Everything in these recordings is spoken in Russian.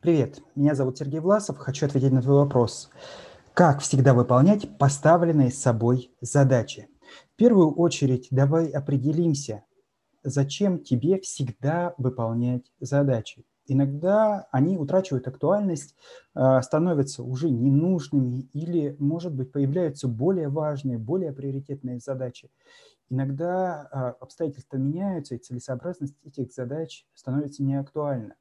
Привет, меня зовут Сергей Власов. Хочу ответить на твой вопрос. Как всегда выполнять поставленные собой задачи? В первую очередь давай определимся, зачем тебе всегда выполнять задачи. Иногда они утрачивают актуальность, а, становятся уже ненужными или, может быть, появляются более важные, более приоритетные задачи. Иногда а, обстоятельства меняются, и целесообразность этих задач становится неактуальна.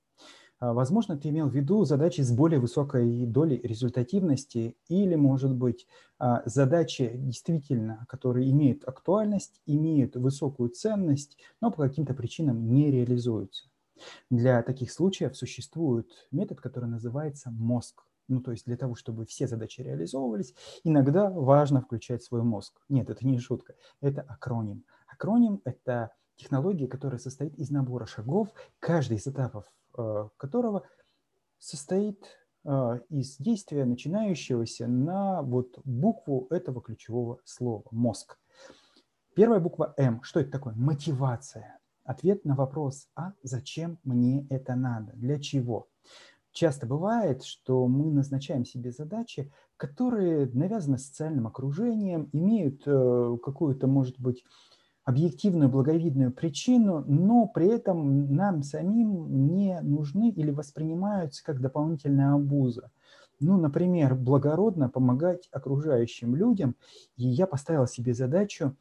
А, возможно, ты имел в виду задачи с более высокой долей результативности или, может быть, а, задачи действительно, которые имеют актуальность, имеют высокую ценность, но по каким-то причинам не реализуются. Для таких случаев существует метод, который называется мозг. Ну, то есть для того, чтобы все задачи реализовывались, иногда важно включать свой мозг. Нет, это не шутка, это акроним. Акроним – это технология, которая состоит из набора шагов, каждый из этапов которого состоит э, из действия, начинающегося на вот букву этого ключевого слова – мозг. Первая буква «М». Что это такое? Мотивация. Ответ на вопрос «А зачем мне это надо? Для чего?» Часто бывает, что мы назначаем себе задачи, которые навязаны социальным окружением, имеют э, какую-то, может быть, объективную благовидную причину, но при этом нам самим не нужны или воспринимаются как дополнительная обуза. Ну, например, благородно помогать окружающим людям, и я поставил себе задачу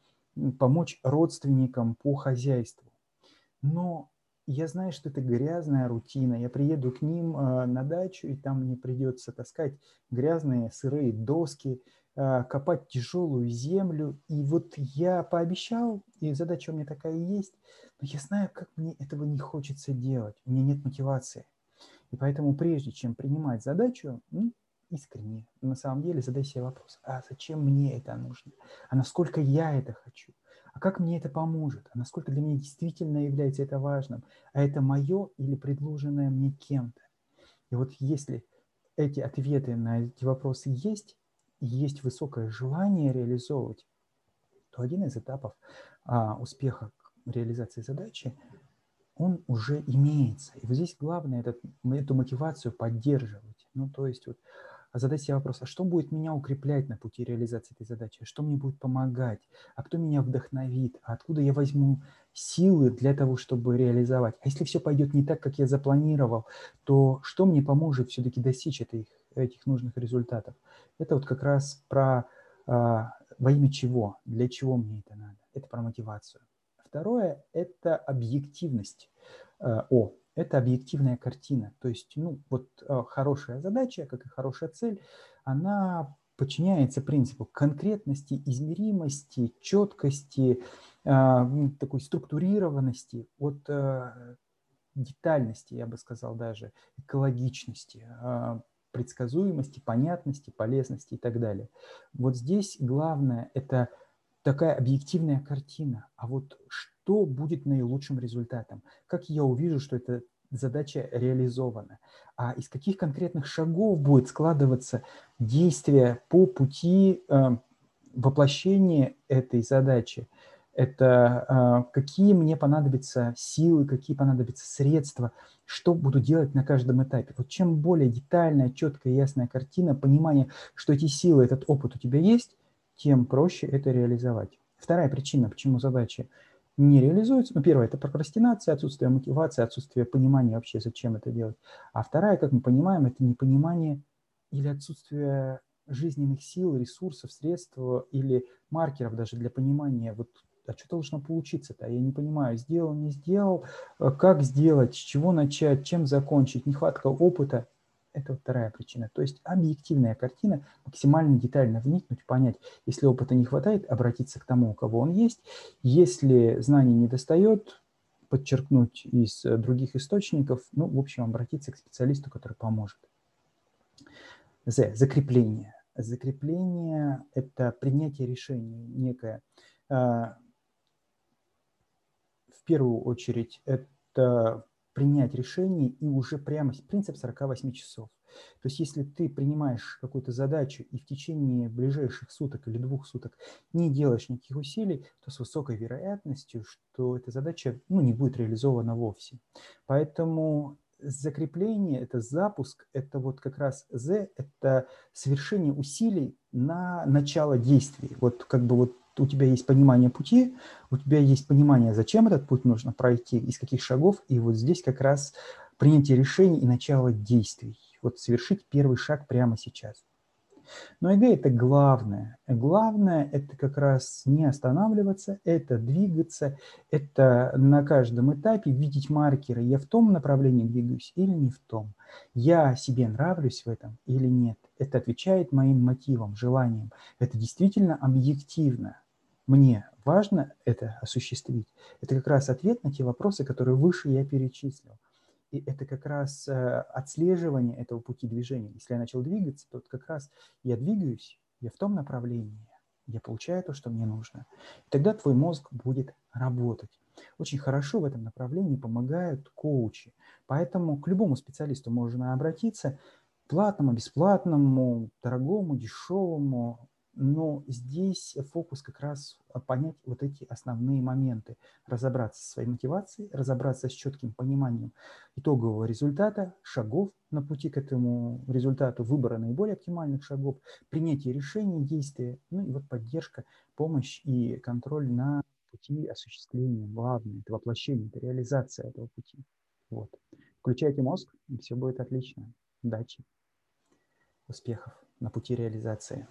помочь родственникам по хозяйству. Но я знаю, что это грязная рутина. Я приеду к ним э, на дачу, и там мне придется таскать грязные сырые доски, копать тяжелую землю. И вот я пообещал, и задача у меня такая есть, но я знаю, как мне этого не хочется делать. У меня нет мотивации. И поэтому прежде чем принимать задачу, ну, искренне, на самом деле задай себе вопрос, а зачем мне это нужно? А насколько я это хочу? а как мне это поможет, а насколько для меня действительно является это важным, а это мое или предложенное мне кем-то. И вот если эти ответы на эти вопросы есть, и есть высокое желание реализовывать, то один из этапов а, успеха реализации задачи, он уже имеется. И вот здесь главное этот, эту мотивацию поддерживать. Ну, то есть вот задать себе вопрос, а что будет меня укреплять на пути реализации этой задачи, что мне будет помогать, а кто меня вдохновит, а откуда я возьму силы для того, чтобы реализовать. А если все пойдет не так, как я запланировал, то что мне поможет все-таки достичь этих, этих нужных результатов? Это вот как раз про а, во имя чего, для чего мне это надо. Это про мотивацию. Второе – это объективность. А, о, это объективная картина. То есть, ну, вот э, хорошая задача, как и хорошая цель, она подчиняется принципу конкретности, измеримости, четкости, а, такой структурированности, от э, детальности, я бы сказал даже, экологичности, а, предсказуемости, понятности, полезности и так далее. Вот здесь главное – это такая объективная картина. А вот что будет наилучшим результатом? Как я увижу, что эта задача реализована? А из каких конкретных шагов будет складываться действие по пути э, воплощения этой задачи? Это э, какие мне понадобятся силы, какие понадобятся средства, что буду делать на каждом этапе. Вот чем более детальная, четкая, ясная картина, понимание, что эти силы, этот опыт у тебя есть, тем проще это реализовать. Вторая причина, почему задачи не реализуются. Ну, первая – это прокрастинация, отсутствие мотивации, отсутствие понимания вообще, зачем это делать. А вторая, как мы понимаем, это непонимание или отсутствие жизненных сил, ресурсов, средств или маркеров даже для понимания, вот а что должно получиться-то? Я не понимаю, сделал, не сделал, как сделать, с чего начать, чем закончить, нехватка опыта – это вторая причина. То есть объективная картина, максимально детально вникнуть, понять, если опыта не хватает, обратиться к тому, у кого он есть. Если знаний не достает, подчеркнуть из других источников, ну, в общем, обратиться к специалисту, который поможет. З. Закрепление. Закрепление – это принятие решения некое. Первую очередь, это принять решение и уже прямо принцип 48 часов. То есть если ты принимаешь какую-то задачу и в течение ближайших суток или двух суток не делаешь никаких усилий, то с высокой вероятностью, что эта задача ну, не будет реализована вовсе. Поэтому закрепление, это запуск, это вот как раз Z, это совершение усилий на начало действий. Вот как бы вот у тебя есть понимание пути, у тебя есть понимание, зачем этот путь нужно пройти, из каких шагов, и вот здесь как раз принятие решений и начало действий. Вот совершить первый шаг прямо сейчас. Но ЭГ – это главное. Главное – это как раз не останавливаться, это двигаться, это на каждом этапе видеть маркеры. Я в том направлении двигаюсь или не в том. Я себе нравлюсь в этом или нет. Это отвечает моим мотивам, желаниям. Это действительно объективно. Мне важно это осуществить. Это как раз ответ на те вопросы, которые выше я перечислил. И это как раз э, отслеживание этого пути движения. Если я начал двигаться, то как раз я двигаюсь, я в том направлении, я получаю то, что мне нужно. И тогда твой мозг будет работать. Очень хорошо в этом направлении помогают коучи. Поэтому к любому специалисту можно обратиться, платному, бесплатному, дорогому, дешевому, но здесь фокус как раз понять вот эти основные моменты, разобраться со своей мотивацией, разобраться с четким пониманием итогового результата, шагов на пути к этому результату, выбора наиболее оптимальных шагов, принятие решений, действия, ну и вот поддержка, помощь и контроль на пути осуществления, главное, это воплощение, это реализация этого пути. Вот. Включайте мозг, и все будет отлично. Удачи, успехов на пути реализации.